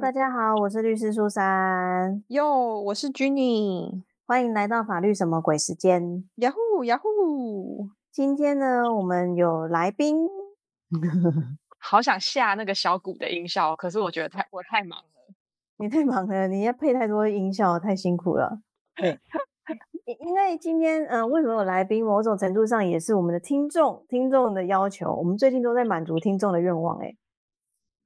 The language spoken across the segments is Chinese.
大家好，我是律师苏珊。哟，我是 Jenny，欢迎来到法律什么鬼时间。呀呼呀呼！今天呢，我们有来宾。好想下那个小鼓的音效，可是我觉得太我太忙了。你太忙了，你要配太多音效，太辛苦了。对，因为今天，嗯，为什么有来宾？某种程度上也是我们的听众，听众的要求。我们最近都在满足听众的愿望，哎。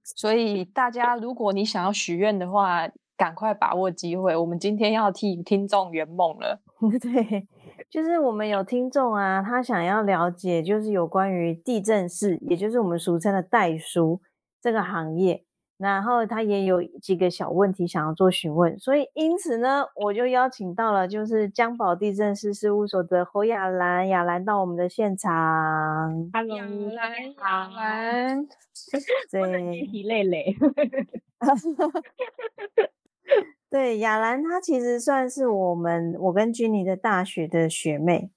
所以大家，如果你想要许愿的话，赶快把握机会。我们今天要替听众圆梦了。对，就是我们有听众啊，他想要了解，就是有关于地震室，也就是我们俗称的代书这个行业。然后他也有几个小问题想要做询问，所以因此呢，我就邀请到了就是江宝地震师事务所的侯雅兰，雅兰到我们的现场。Hello，雅兰，对，疲累累。对，雅兰她其实算是我们我跟君妮的大学的学妹，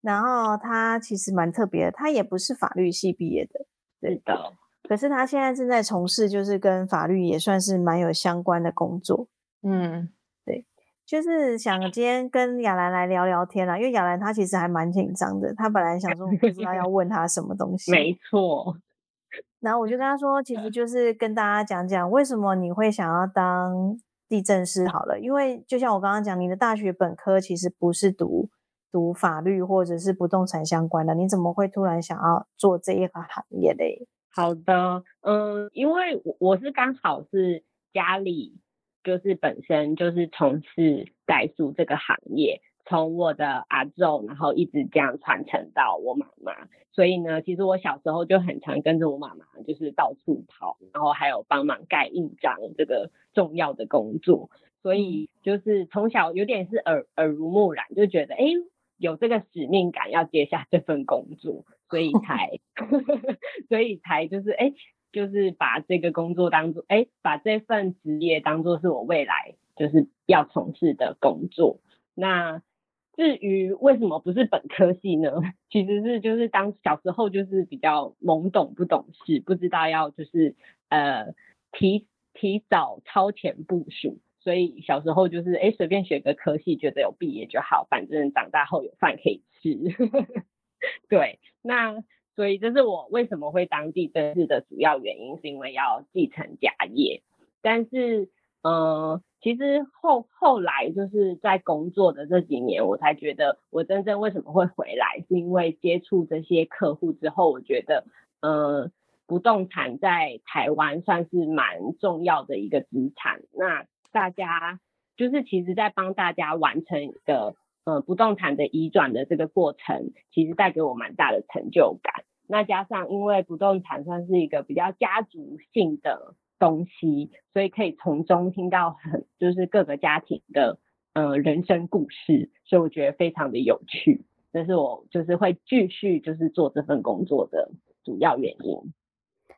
然后她其实蛮特别的，她也不是法律系毕业的，对的。可是她现在正在从事，就是跟法律也算是蛮有相关的工作。嗯，对，就是想今天跟亚兰来聊聊天啦，因为亚兰她其实还蛮紧张的，她本来想说不知道要问她什么东西。没错。然后我就跟他说，其实就是跟大家讲讲为什么你会想要当地震师好了，因为就像我刚刚讲，你的大学本科其实不是读读法律或者是不动产相关的，你怎么会突然想要做这一个行业嘞？好的，嗯，因为我我是刚好是家里就是本身就是从事代数这个行业，从我的阿昼，然后一直这样传承到我妈妈，所以呢，其实我小时候就很常跟着我妈妈，就是到处跑，然后还有帮忙盖印章这个重要的工作，所以就是从小有点是耳耳濡目染，就觉得哎。有这个使命感，要接下这份工作，所以 才，所以才就是哎，就是把这个工作当做哎，把这份职业当做是我未来就是要从事的工作。那至于为什么不是本科系呢？其实是就是当小时候就是比较懵懂不懂事，不知道要就是呃提提早超前部署。所以小时候就是哎，随便选个科系，觉得有毕业就好，反正长大后有饭可以吃。对，那所以这是我为什么会当地震师的主要原因，是因为要继承家业。但是，嗯，其实后后来就是在工作的这几年，我才觉得我真正为什么会回来，是因为接触这些客户之后，我觉得，嗯，不动产在台湾算是蛮重要的一个资产。那大家就是其实，在帮大家完成一个呃不动产的移转的这个过程，其实带给我蛮大的成就感。那加上因为不动产算是一个比较家族性的东西，所以可以从中听到很就是各个家庭的呃人生故事，所以我觉得非常的有趣。这是我就是会继续就是做这份工作的主要原因。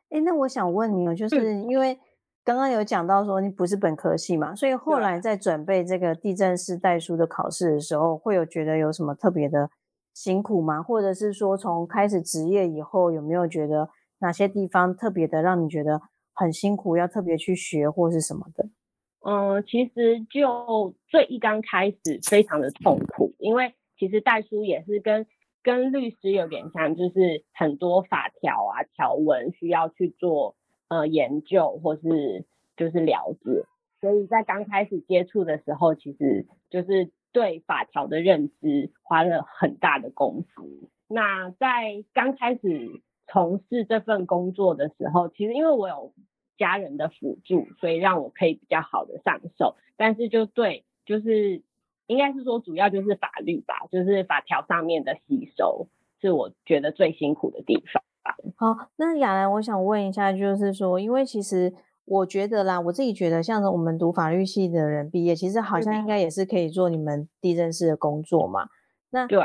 哎，那我想问你哦，就是因为。刚刚有讲到说你不是本科系嘛，所以后来在准备这个地震式代书的考试的时候，会有觉得有什么特别的辛苦吗？或者是说从开始职业以后，有没有觉得哪些地方特别的让你觉得很辛苦，要特别去学或是什么的？嗯，其实就最一刚开始非常的痛苦，因为其实代书也是跟跟律师有点像，就是很多法条啊条文需要去做。呃，研究或是就是了解，所以在刚开始接触的时候，其实就是对法条的认知花了很大的功夫。那在刚开始从事这份工作的时候，其实因为我有家人的辅助，所以让我可以比较好的上手。但是就对，就是应该是说主要就是法律吧，就是法条上面的吸收，是我觉得最辛苦的地方。好，那雅兰，我想问一下，就是说，因为其实我觉得啦，我自己觉得，像我们读法律系的人毕业，其实好像应该也是可以做你们地震师的工作嘛。那对，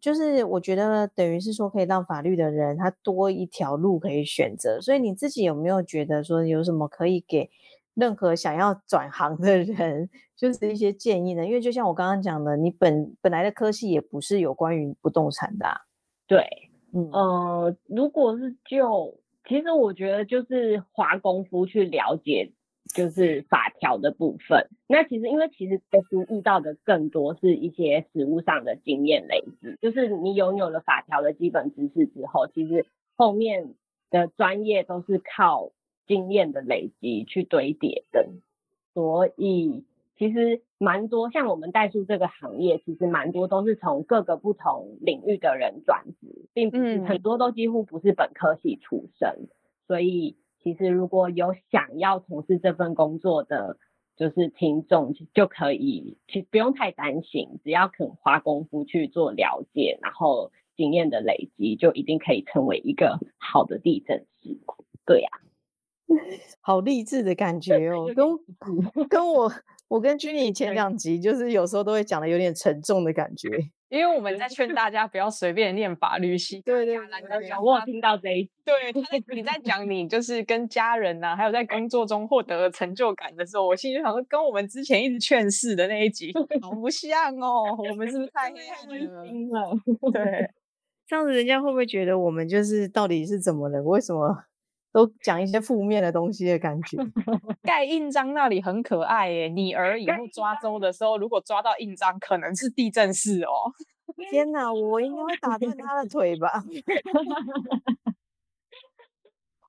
就是我觉得等于是说，可以让法律的人他多一条路可以选择。所以你自己有没有觉得说，有什么可以给任何想要转行的人，就是一些建议呢？因为就像我刚刚讲的，你本本来的科系也不是有关于不动产的，对。呃，如果是就，其实我觉得就是花功夫去了解就是法条的部分。那其实因为其实读书遇到的更多是一些实务上的经验累积，就是你拥有了法条的基本知识之后，其实后面的专业都是靠经验的累积去堆叠的，所以。其实蛮多，像我们代数这个行业，其实蛮多都是从各个不同领域的人转职，并不是很多都几乎不是本科系出身。所以其实如果有想要从事这份工作的，就是听众就可以，其实不用太担心，只要肯花功夫去做了解，然后经验的累积，就一定可以成为一个好的地震师。对呀，好励志的感觉哦，跟跟我。我跟君妮前两集就是有时候都会讲的有点沉重的感觉，因为我们在劝大家不要随便念法律系。对对，我听到这一，对，你在讲你就是跟家人呐，还有在工作中获得成就感的时候，我心里就想说，跟我们之前一直劝世的那一集好不像哦，我们是不是太黑心了？对，这样子人家会不会觉得我们就是到底是怎么了？为什么？都讲一些负面的东西的感觉。盖印章那里很可爱耶，你儿以后抓周的时候，如果抓到印章，可能是地震式哦。天哪，我应该会打断他的腿吧？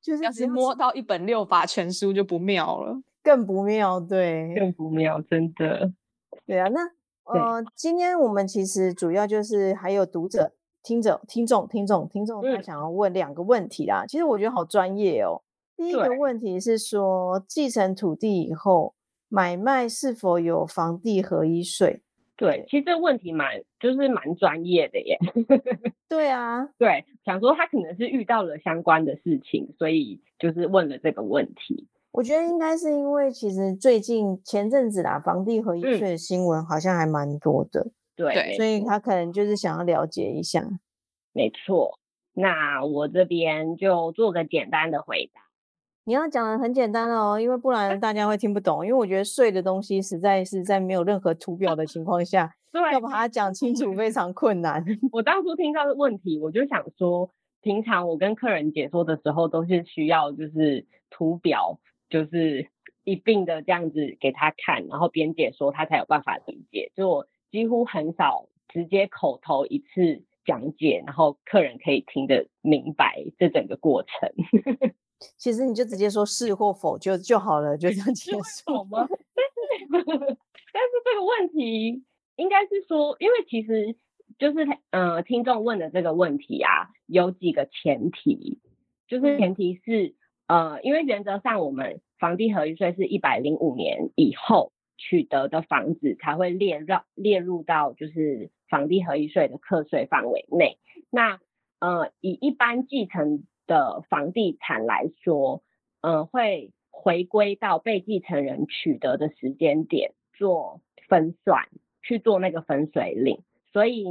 就是要是摸到一本六法全书就不妙了，更不妙，对，更不妙，真的。对啊，那呃，今天我们其实主要就是还有读者。听着、听众、听众、听众，他想要问两个问题啦。其实我觉得好专业哦。第一个问题是说，继承土地以后买卖是否有房地合一税？对，其实这个问题蛮就是蛮专业的耶。对啊，对，想说他可能是遇到了相关的事情，所以就是问了这个问题。我觉得应该是因为其实最近前阵子啦，房地合一税的新闻好像还蛮多的。对，所以他可能就是想要了解一下。没错，那我这边就做个简单的回答。你要讲的很简单哦，因为不然大家会听不懂。因为我觉得税的东西实在是在没有任何图表的情况下，要把它讲清楚非常困难。我当初听到的问题，我就想说，平常我跟客人解说的时候，都是需要就是图表，就是一并的这样子给他看，然后边解说他才有办法理解。就我。几乎很少直接口头一次讲解，然后客人可以听得明白这整个过程。其实你就直接说是或否就就好了，就这样结束吗？但是但是这个问题应该是说，因为其实就是呃听众问的这个问题啊，有几个前提，就是前提是呃，因为原则上我们房地合一税是一百零五年以后。取得的房子才会列入列入到就是房地合一税的课税范围内。那呃，以一般继承的房地产来说，呃，会回归到被继承人取得的时间点做分算，去做那个分水岭。所以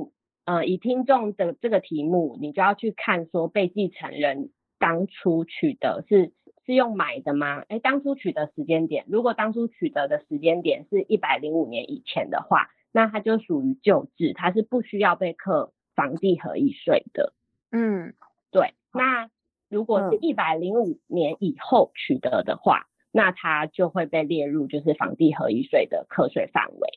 呃，以听众的这个题目，你就要去看说被继承人当初取得是。是用买的吗？哎，当初取得时间点，如果当初取得的时间点是一百零五年以前的话，那它就属于旧制，它是不需要被课房地合一税的。嗯，对。那如果是一百零五年以后取得的话，那它就会被列入就是房地合一税的课税范围。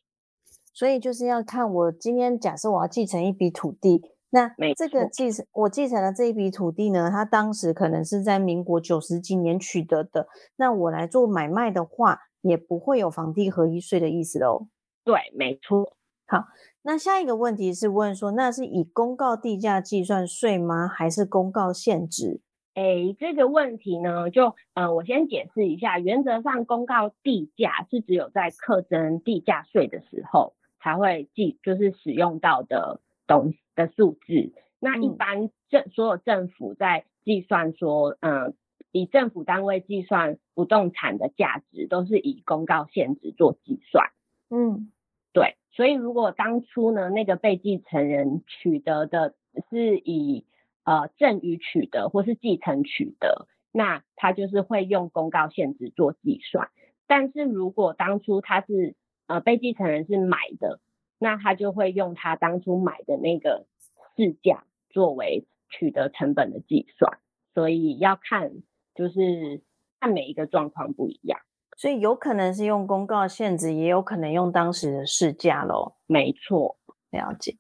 所以就是要看我今天假设我要继承一笔土地。那这个继承我继承的这一笔土地呢，它当时可能是在民国九十几年取得的。那我来做买卖的话，也不会有房地合一税的意思喽。对，没错。好，那下一个问题是问说，那是以公告地价计算税吗？还是公告现值？哎，这个问题呢，就呃，我先解释一下。原则上，公告地价是只有在课征地价税的时候才会计，就是使用到的东西。的数字，那一般政所有政府在计算说，嗯，以政府单位计算不动产的价值，都是以公告现值做计算。嗯，对，所以如果当初呢，那个被继承人取得的是以呃赠与取得或是继承取得，那他就是会用公告现值做计算。但是如果当初他是呃被继承人是买的，那他就会用他当初买的那个市价作为取得成本的计算，所以要看就是看每一个状况不一样。所以有可能是用公告限制，也有可能用当时的市价喽。没错，了解。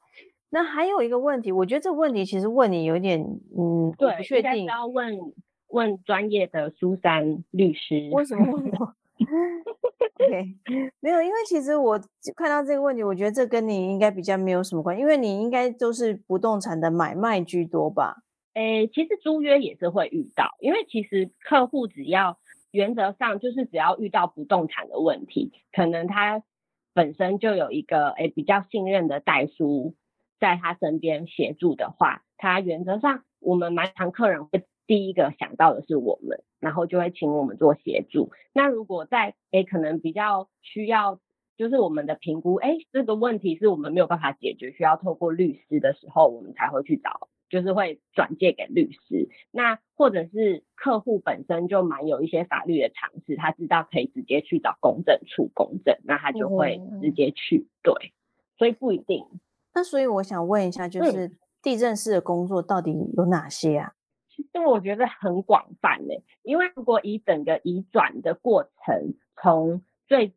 那还有一个问题，我觉得这个问题其实问你有点，嗯，对，不确定要问问专业的苏珊律师。为什么问我 ？OK，没有，因为其实我看到这个问题，我觉得这跟你应该比较没有什么关，因为你应该都是不动产的买卖居多吧？诶，其实租约也是会遇到，因为其实客户只要原则上就是只要遇到不动产的问题，可能他本身就有一个诶比较信任的代书在他身边协助的话，他原则上我们蛮常客人会第一个想到的是我们。然后就会请我们做协助。那如果在诶可能比较需要，就是我们的评估，诶这个问题是我们没有办法解决，需要透过律师的时候，我们才会去找，就是会转借给律师。那或者是客户本身就蛮有一些法律的常识，他知道可以直接去找公证处公证，那他就会直接去。对，所以不一定。那所以我想问一下，就是地震师的工作到底有哪些啊？其实我觉得很广泛呢，因为如果以整个移转的过程，从最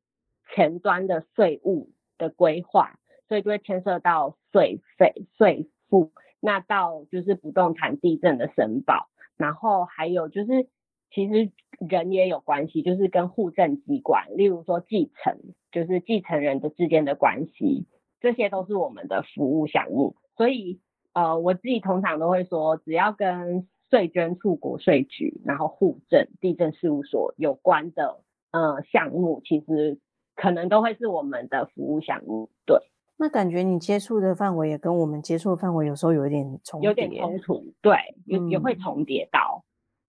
前端的税务的规划，所以就会牵涉到税费、税负，那到就是不动产地震的申报，然后还有就是其实人也有关系，就是跟户政机关，例如说继承，就是继承人的之间的关系，这些都是我们的服务项目。所以呃，我自己通常都会说，只要跟税捐处、国税局，然后户政、地震事务所有关的呃项目，其实可能都会是我们的服务项目。对，那感觉你接触的范围也跟我们接触的范围有时候有一点重叠，有点冲突。对，也也会重叠到。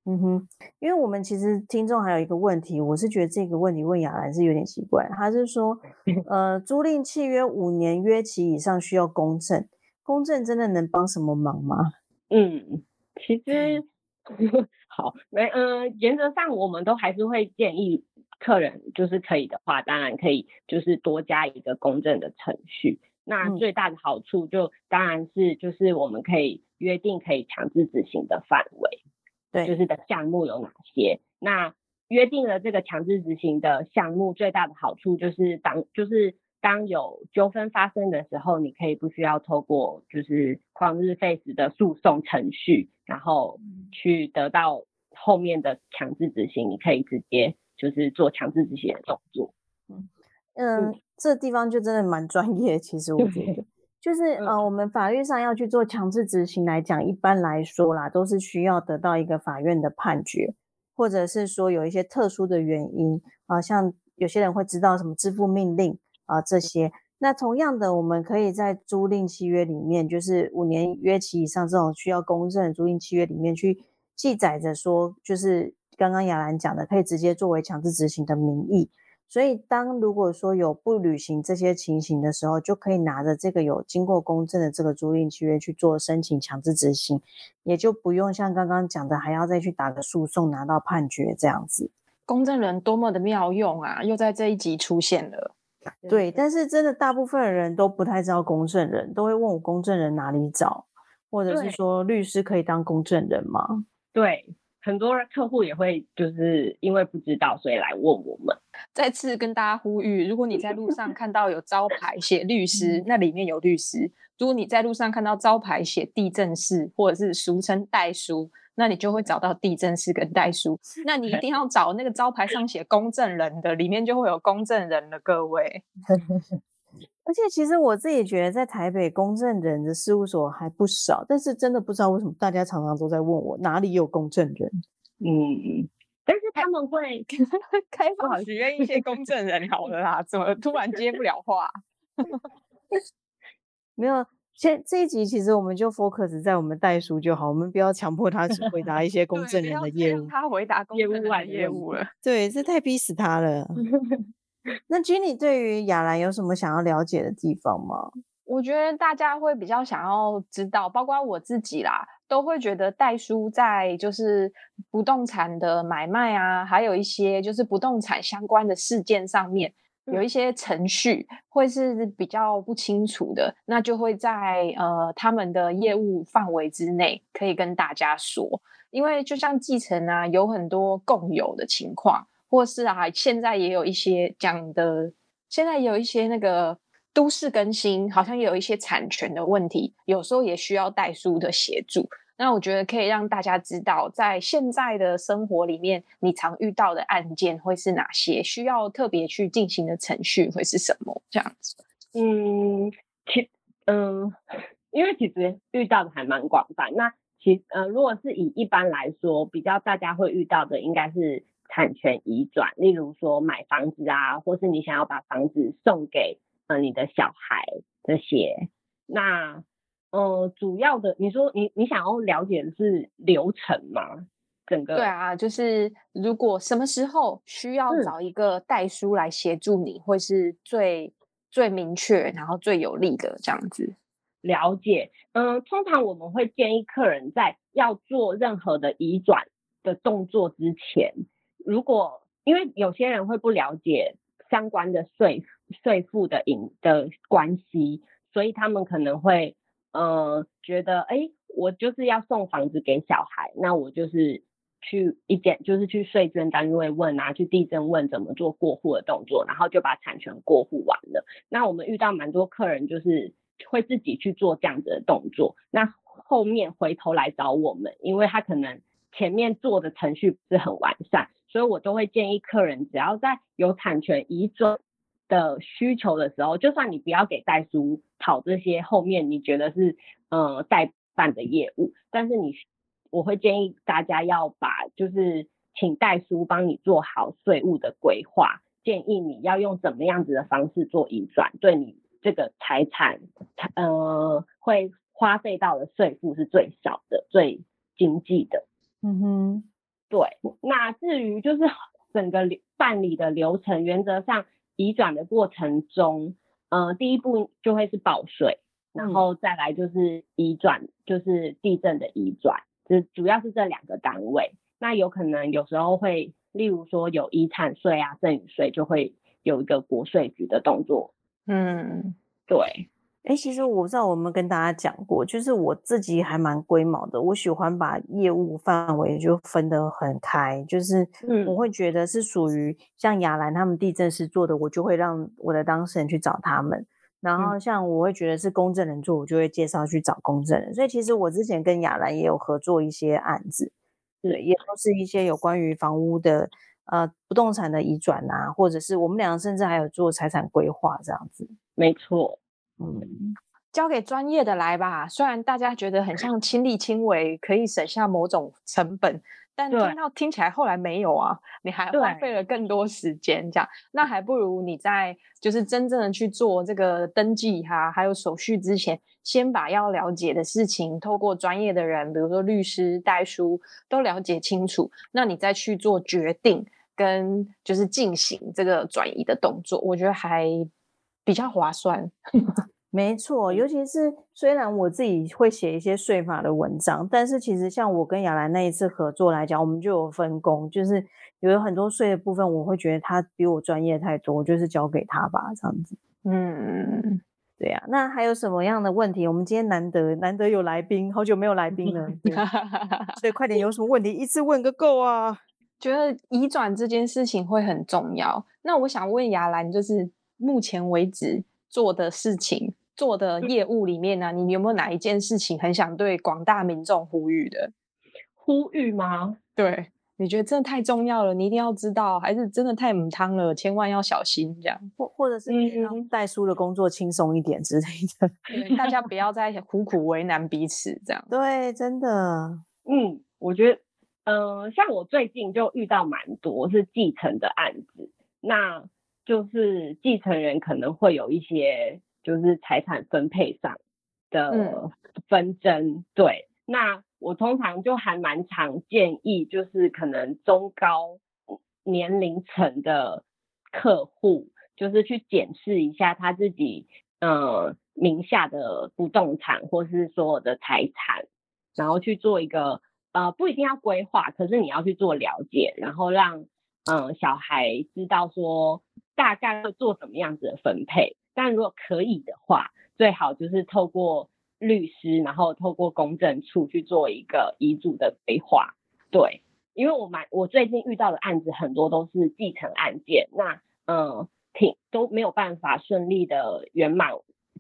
嗯哼，因为我们其实听众还有一个问题，我是觉得这个问题问雅兰是有点奇怪，他是说，呃，租赁契约五年约期以上需要公证，公证真的能帮什么忙吗？嗯。其实 好没嗯，原则上我们都还是会建议客人，就是可以的话，当然可以，就是多加一个公证的程序。那最大的好处就当然是就是我们可以约定可以强制执行的范围，对，就是的项目有哪些。那约定了这个强制执行的项目，最大的好处就是当就是。当有纠纷发生的时候，你可以不需要透过就是旷日费时的诉讼程序，然后去得到后面的强制执行，你可以直接就是做强制执行的动作。嗯嗯，这地方就真的蛮专业。其实我觉得，就是 呃，我们法律上要去做强制执行来讲，一般来说啦，都是需要得到一个法院的判决，或者是说有一些特殊的原因啊，像有些人会知道什么支付命令。啊，这些那同样的，我们可以在租赁契约里面，就是五年约期以上这种需要公证的租赁契约里面去记载着说，就是刚刚雅兰讲的，可以直接作为强制执行的名义。所以，当如果说有不履行这些情形的时候，就可以拿着这个有经过公证的这个租赁契约去做申请强制执行，也就不用像刚刚讲的还要再去打个诉讼拿到判决这样子。公证人多么的妙用啊！又在这一集出现了。对，但是真的大部分人都不太知道公证人，都会问我公证人哪里找，或者是说律师可以当公证人吗？对，很多客户也会就是因为不知道，所以来问我们。再次跟大家呼吁，如果你在路上看到有招牌写律 师，那里面有律师；如果你在路上看到招牌写地震师，或者是俗称代书。那你就会找到地震师跟代书，那你一定要找那个招牌上写公证人的，里面就会有公证人的各位。而且其实我自己觉得，在台北公证人的事务所还不少，但是真的不知道为什么大家常常都在问我哪里有公证人。嗯，但是他们会 开放许愿一些公证人，好了啦，怎么突然接不了话？没有。先这一集其实我们就 focus 在我们代书就好，我们不要强迫他去回答一些 公证人的业务。他回答公业务外业务了，对，这太逼死他了。那 Jenny 对于雅兰有什么想要了解的地方吗？我觉得大家会比较想要知道，包括我自己啦，都会觉得代书在就是不动产的买卖啊，还有一些就是不动产相关的事件上面。有一些程序会是比较不清楚的，那就会在呃他们的业务范围之内可以跟大家说。因为就像继承啊，有很多共有的情况，或是啊，现在也有一些讲的，现在也有一些那个都市更新，好像也有一些产权的问题，有时候也需要代书的协助。那我觉得可以让大家知道，在现在的生活里面，你常遇到的案件会是哪些，需要特别去进行的程序会是什么？这样子。嗯，其嗯，因为其实遇到的还蛮广泛。那其呃，如果是以一般来说，比较大家会遇到的，应该是产权移转，例如说买房子啊，或是你想要把房子送给呃你的小孩这些。那呃，主要的，你说你你想要了解的是流程吗？整个对啊，就是如果什么时候需要找一个代书来协助你，会是最最明确，然后最有利的这样子。了解，嗯，通常我们会建议客人在要做任何的移转的动作之前，如果因为有些人会不了解相关的税税负的影的关系，所以他们可能会。呃，觉得哎，我就是要送房子给小孩，那我就是去一点，就是去税捐单位问啊，去地震问怎么做过户的动作，然后就把产权过户完了。那我们遇到蛮多客人就是会自己去做这样子的动作，那后面回头来找我们，因为他可能前面做的程序不是很完善，所以我都会建议客人，只要在有产权移转。的需求的时候，就算你不要给代书跑这些后面你觉得是呃代办的业务，但是你我会建议大家要把就是请代书帮你做好税务的规划，建议你要用怎么样子的方式做移转，对你这个财产呃会花费到的税负是最少的、最经济的。嗯哼，对。那至于就是整个办理的流程，原则上。移转的过程中，呃，第一步就会是保税，然后再来就是移转，就是地震的移转，就主要是这两个单位。那有可能有时候会，例如说有遗产税啊、赠与税，就会有一个国税局的动作。嗯，对。哎，其实我不知道我们跟大家讲过，就是我自己还蛮龟毛的，我喜欢把业务范围就分得很开，就是我会觉得是属于像雅兰他们地震师做的，我就会让我的当事人去找他们，然后像我会觉得是公证人做，我就会介绍去找公证人。所以其实我之前跟雅兰也有合作一些案子，对，也都是一些有关于房屋的呃不动产的移转啊，或者是我们两个甚至还有做财产规划这样子。没错。嗯，交给专业的来吧。虽然大家觉得很像亲力亲为，可以省下某种成本，但听到听起来后来没有啊，你还花费了更多时间，这样那还不如你在就是真正的去做这个登记哈，还有手续之前，先把要了解的事情透过专业的人，比如说律师、代书都了解清楚，那你再去做决定跟就是进行这个转移的动作，我觉得还。比较划算，没错。尤其是虽然我自己会写一些税法的文章，但是其实像我跟雅兰那一次合作来讲，我们就有分工，就是有很多税的部分，我会觉得他比我专业太多，就是交给他吧，这样子。嗯，对呀。那还有什么样的问题？我们今天难得难得有来宾，好久没有来宾了 所以快点，有什么问题一次问个够啊？觉得移转这件事情会很重要。那我想问雅兰，就是。目前为止做的事情、做的业务里面呢，你有没有哪一件事情很想对广大民众呼吁的？呼吁吗？对，你觉得真的太重要了，你一定要知道，还是真的太母汤了，千万要小心这样，或或者是让代书的工作轻松一点之类的，大家不要再苦苦为难彼此这样。对，真的，嗯，我觉得，嗯，像我最近就遇到蛮多是继承的案子，那。就是继承人可能会有一些就是财产分配上的纷争，对。那我通常就还蛮常建议，就是可能中高年龄层的客户，就是去检视一下他自己呃名下的不动产或是所有的财产，然后去做一个呃不一定要规划，可是你要去做了解，然后让嗯小孩知道说。大概会做什么样子的分配？但如果可以的话，最好就是透过律师，然后透过公证处去做一个遗嘱的规划。对，因为我蛮我最近遇到的案子很多都是继承案件，那嗯，挺都没有办法顺利的圆满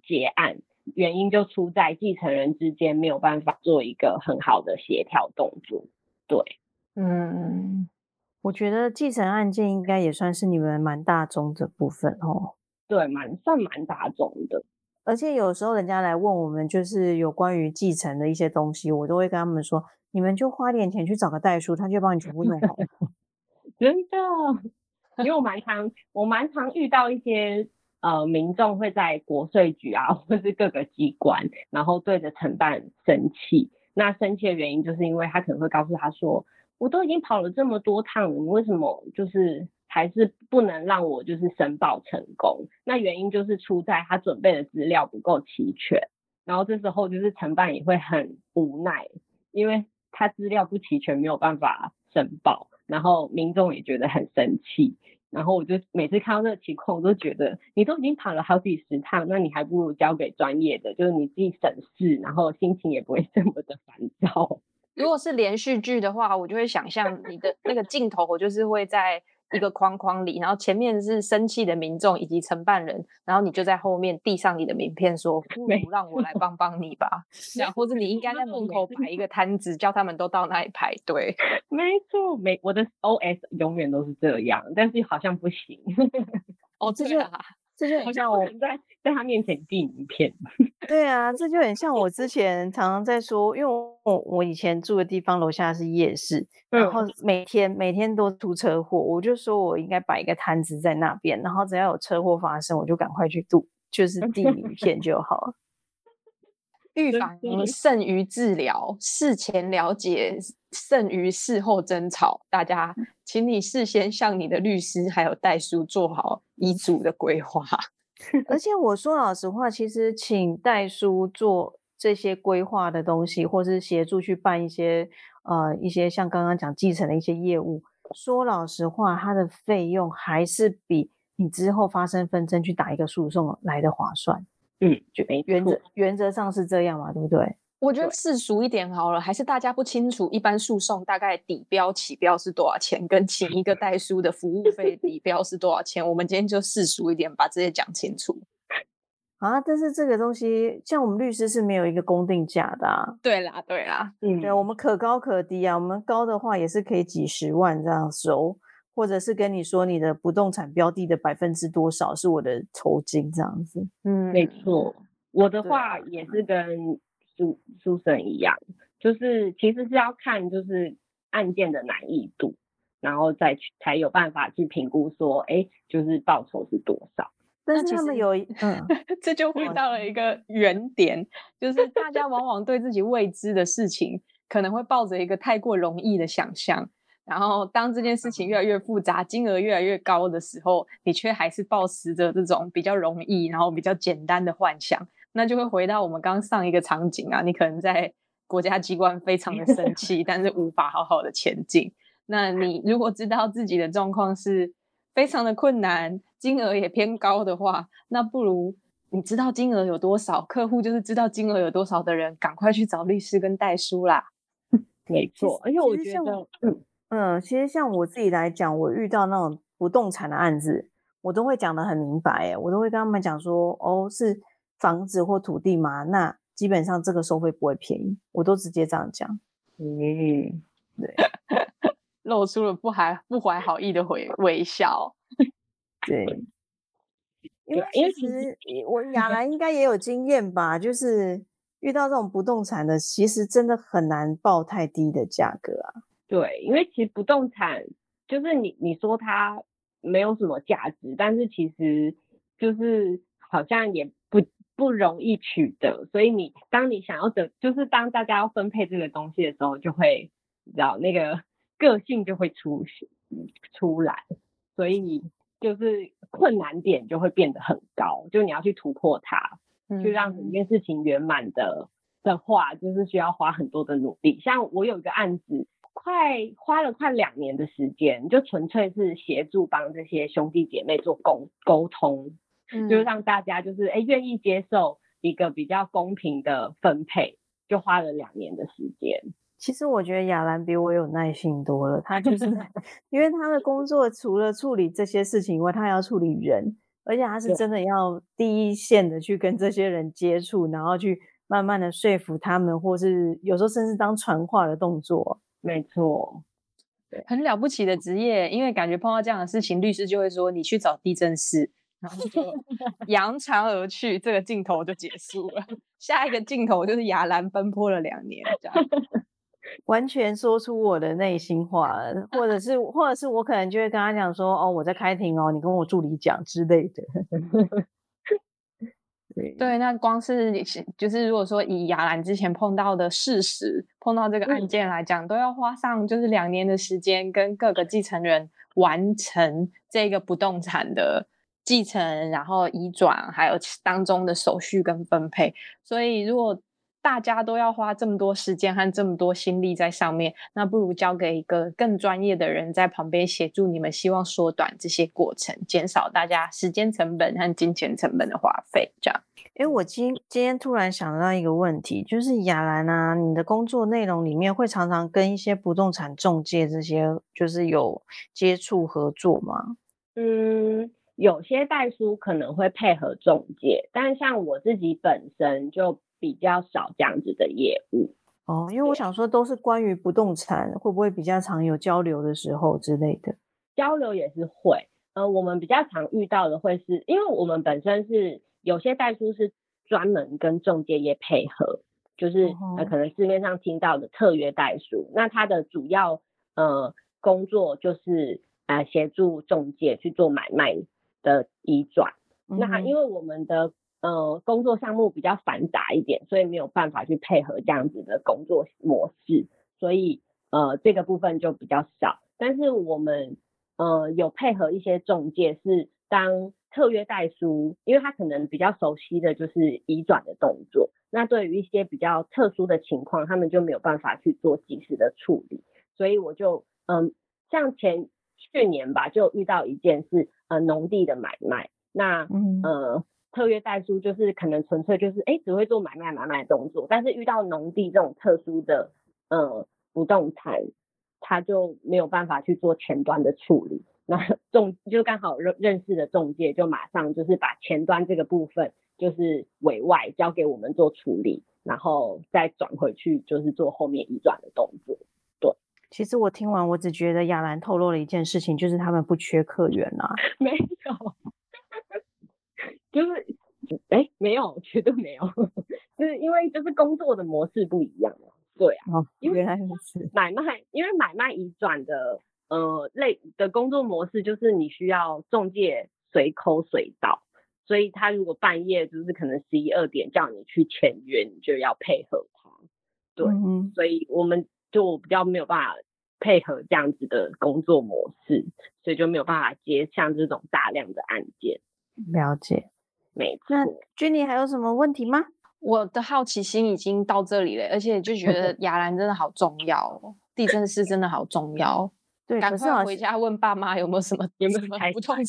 结案，原因就出在继承人之间没有办法做一个很好的协调动作。对，嗯，我觉得继承案件应该也算是你们蛮大宗的部分哦。对，蛮算蛮大众的。而且有时候人家来问我们，就是有关于继承的一些东西，我都会跟他们说，你们就花点钱去找个代书，他就帮你全部弄好。真的，因为我蛮常，我蛮常遇到一些呃民众会在国税局啊，或是各个机关，然后对着承办生气。那生气的原因，就是因为他可能会告诉他说，我都已经跑了这么多趟了，你为什么就是还是不能让我就是申报成功？那原因就是出在他准备的资料不够齐全。然后这时候就是承办也会很无奈，因为他资料不齐全，没有办法申报。然后民众也觉得很生气。然后我就每次看到这个情况，我都觉得你都已经跑了好几十趟，那你还不如交给专业的，就是你自己省事，然后心情也不会这么的烦躁。如果是连续剧的话，我就会想象你的那个镜头，我就是会在一个框框里，然后前面是生气的民众以及承办人，然后你就在后面递上你的名片，说不如让我来帮帮你吧，然后或者你应该在门口摆一 个摊子，叫他们都到那里排队。没错，没我的 OS 永远都是这样，但是好像不行。哦，这就这就很像我在在他面前递名片。对啊，这就很像我之 前常常在说，因为我我以前住的地方楼下是夜市，然后每天每天都出车祸，我就说我应该摆一个摊子在那边，然后只要有车祸发生，我就赶快去渡，就是递名片就好。预防胜于治疗，事前了解胜于事后争吵。大家，请你事先向你的律师还有代书做好遗嘱的规划。而且我说老实话，其实请代书做这些规划的东西，或是协助去办一些呃一些像刚刚讲继承的一些业务，说老实话，它的费用还是比你之后发生纷争去打一个诉讼来的划算。嗯就，原则原则上是这样嘛，对不对？我觉得世俗一点好了，还是大家不清楚，一般诉讼大概底标起标是多少钱，跟请一个 代书的服务费底标是多少钱？我们今天就世俗一点，把这些讲清楚。啊，但是这个东西，像我们律师是没有一个公定价的啊。对啦，对啦，嗯，对，我们可高可低啊。我们高的话也是可以几十万这样收。或者是跟你说你的不动产标的的百分之多少是我的酬金这样子，嗯，没错，我的话也是跟苏苏神一样，就是其实是要看就是案件的难易度，然后再去才有办法去评估说，哎，就是报酬是多少。但是他们有，嗯，这就回到了一个原点，就是大家往往对自己未知的事情，可能会抱着一个太过容易的想象。然后，当这件事情越来越复杂，金额越来越高的时候，你却还是抱持着这种比较容易，然后比较简单的幻想，那就会回到我们刚上一个场景啊。你可能在国家机关非常的生 气，但是无法好好的前进。那你如果知道自己的状况是非常的困难，金额也偏高的话，那不如你知道金额有多少，客户就是知道金额有多少的人，赶快去找律师跟代书啦。没错，而且我觉得，嗯。嗯，其实像我自己来讲，我遇到那种不动产的案子，我都会讲得很明白，哎，我都会跟他们讲说，哦，是房子或土地嘛，那基本上这个收费不会便宜，我都直接这样讲。嗯，对，露出了不怀不怀好意的回微笑。对，因为因为其实我雅兰应该也有经验吧，就是遇到这种不动产的，其实真的很难报太低的价格啊。对，因为其实不动产就是你你说它没有什么价值，但是其实就是好像也不不容易取得，所以你当你想要的，就是当大家要分配这个东西的时候，就会你知道那个个性就会出出来，所以就是困难点就会变得很高，就你要去突破它，就让整件事情圆满的的话，就是需要花很多的努力。像我有一个案子。快花了快两年的时间，就纯粹是协助帮这些兄弟姐妹做沟沟通，就是让大家就是哎愿意接受一个比较公平的分配，就花了两年的时间。其实我觉得亚兰比我有耐心多了，他就是因为他的工作除了处理这些事情以外，他还要处理人，而且他是真的要第一线的去跟这些人接触，然后去慢慢的说服他们，或是有时候甚至当传话的动作。没错，很了不起的职业，因为感觉碰到这样的事情，律师就会说你去找地震室，然后就 扬长而去，这个镜头就结束了。下一个镜头就是亚兰奔波了两年，这样。完全说出我的内心话，或者是，或者是我可能就会跟他讲说，哦，我在开庭哦，你跟我助理讲之类的。对对，那光是就是如果说以雅兰之前碰到的事实，碰到这个案件来讲，都要花上就是两年的时间，跟各个继承人完成这个不动产的继承，然后移转，还有当中的手续跟分配。所以如果大家都要花这么多时间和这么多心力在上面，那不如交给一个更专业的人在旁边协助你们，希望缩短这些过程，减少大家时间成本和金钱成本的花费。这样，哎，我今今天突然想到一个问题，就是亚兰啊，你的工作内容里面会常常跟一些不动产中介这些，就是有接触合作吗？嗯，有些代书可能会配合中介，但像我自己本身就。比较少这样子的业务哦，因为我想说都是关于不动产，会不会比较常有交流的时候之类的？交流也是会，呃，我们比较常遇到的会是，因为我们本身是有些代书是专门跟中介业配合，就是呃可能市面上听到的特约代书，那它的主要呃工作就是呃协助中介去做买卖的移转，那因为我们的。呃，工作项目比较繁杂一点，所以没有办法去配合这样子的工作模式，所以呃这个部分就比较少。但是我们呃有配合一些中介，是当特约代书，因为他可能比较熟悉的就是移转的动作，那对于一些比较特殊的情况，他们就没有办法去做及时的处理，所以我就嗯像前去年吧，就遇到一件是呃农地的买卖，那呃。特约代书就是可能纯粹就是哎只会做买卖买卖动作，但是遇到农地这种特殊的呃不动产，他就没有办法去做前端的处理。那 中就刚好认认识的中介就马上就是把前端这个部分就是委外交给我们做处理，然后再转回去就是做后面移转的动作。对，其实我听完我只觉得亚兰透露了一件事情，就是他们不缺客源啊，没有。就是，哎，没有，绝对没有，就是因为就是工作的模式不一样嘛，对啊，原来如此。买卖，因为买卖移转的，呃，类的工作模式就是你需要中介随口随到，所以他如果半夜就是可能十一二点叫你去签约，你就要配合他，对，所以我们就比较没有办法配合这样子的工作模式，所以就没有办法接像这种大量的案件。了解。没错，那君妮还有什么问题吗？我的好奇心已经到这里了，而且就觉得雅兰真的好重要，地震师真的好重要。对，赶快回家问爸妈有没有什么 有没有什么不动产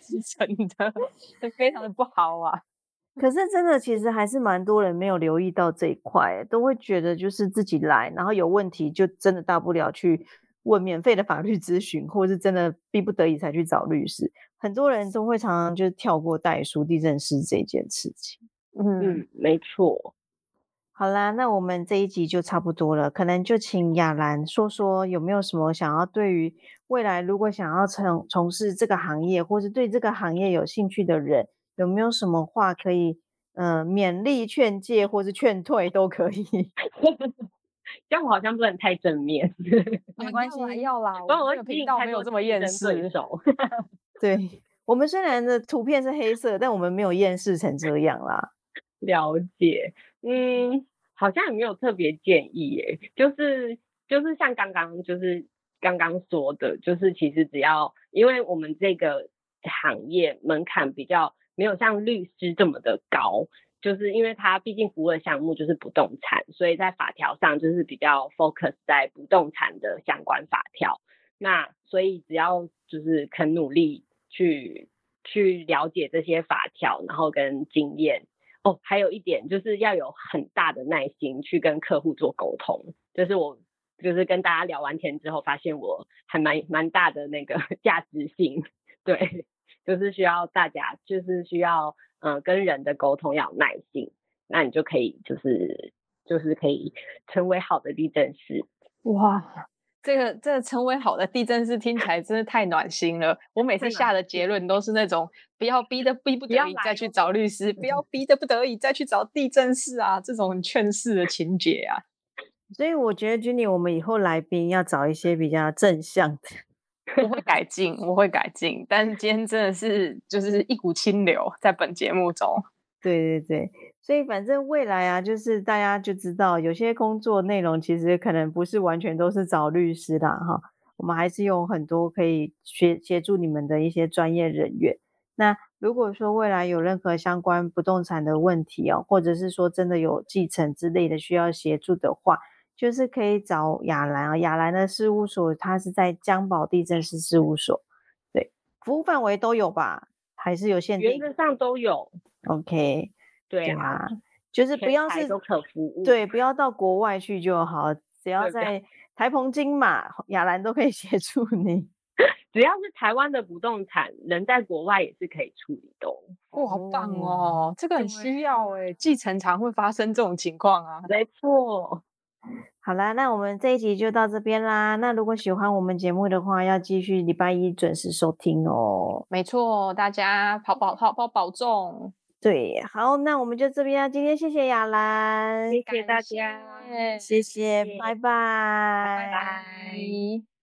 继承的，非常的不好啊。可是真的，其实还是蛮多人没有留意到这一块，都会觉得就是自己来，然后有问题就真的大不了去问免费的法律咨询，或是真的逼不得已才去找律师。很多人都会常常就是跳过代书地震师这件事情。嗯，没错。好啦，那我们这一集就差不多了，可能就请亚兰说说有没有什么想要对于未来如果想要从从事这个行业，或是对这个行业有兴趣的人，有没有什么话可以呃勉励、劝诫，或是劝退都可以。这样我好像不能太正面。没关系，要啦，我的频道没有这么厌世。对我们虽然的图片是黑色，但我们没有厌世成这样啦。了解，嗯，好像也没有特别建议耶，就是就是像刚刚就是刚刚说的，就是其实只要因为我们这个行业门槛比较没有像律师这么的高，就是因为它毕竟服务的项目就是不动产，所以在法条上就是比较 focus 在不动产的相关法条。那所以只要就是肯努力。去去了解这些法条，然后跟经验哦，还有一点就是要有很大的耐心去跟客户做沟通，就是我就是跟大家聊完天之后，发现我还蛮蛮大的那个 价值性，对，就是需要大家，就是需要嗯跟人的沟通要有耐心，那你就可以就是就是可以 成为好的地震师。哇，这个这个成为好的地震师听起来真的太暖心了。我每次下的结论都是那种 不要逼得逼不得已再去找律师，不要 逼得不得已再去找地震师啊，这种劝世的情节啊。所以我觉得 Jenny，我们以后来宾要找一些比较正向的，我会改进，我会改进。但是今天真的是就是一股清流在本节目中。对对对，所以反正未来啊，就是大家就知道有些工作内容其实可能不是完全都是找律师的哈，我们还是有很多可以协协助你们的一些专业人员。那如果说未来有任何相关不动产的问题哦，或者是说真的有继承之类的需要协助的话，就是可以找亚兰啊，亚兰的事务所，它是在江宝地震师事务所，对，服务范围都有吧？还是有限定？原则上都有。OK，对啊，就是不要是都可服务，对，不要到国外去就好，只要在台澎金马、亚兰都可以协助你。只要是台湾的不动产，人在国外也是可以处理的。哦，好棒哦！这个很需要哎，继承常会发生这种情况啊。没错。好啦，那我们这一集就到这边啦。那如果喜欢我们节目的话，要继续礼拜一准时收听哦。没错，大家跑跑跑跑保重。对，好，那我们就这边。今天谢谢亚兰，谢谢大家，谢谢，拜拜，拜拜。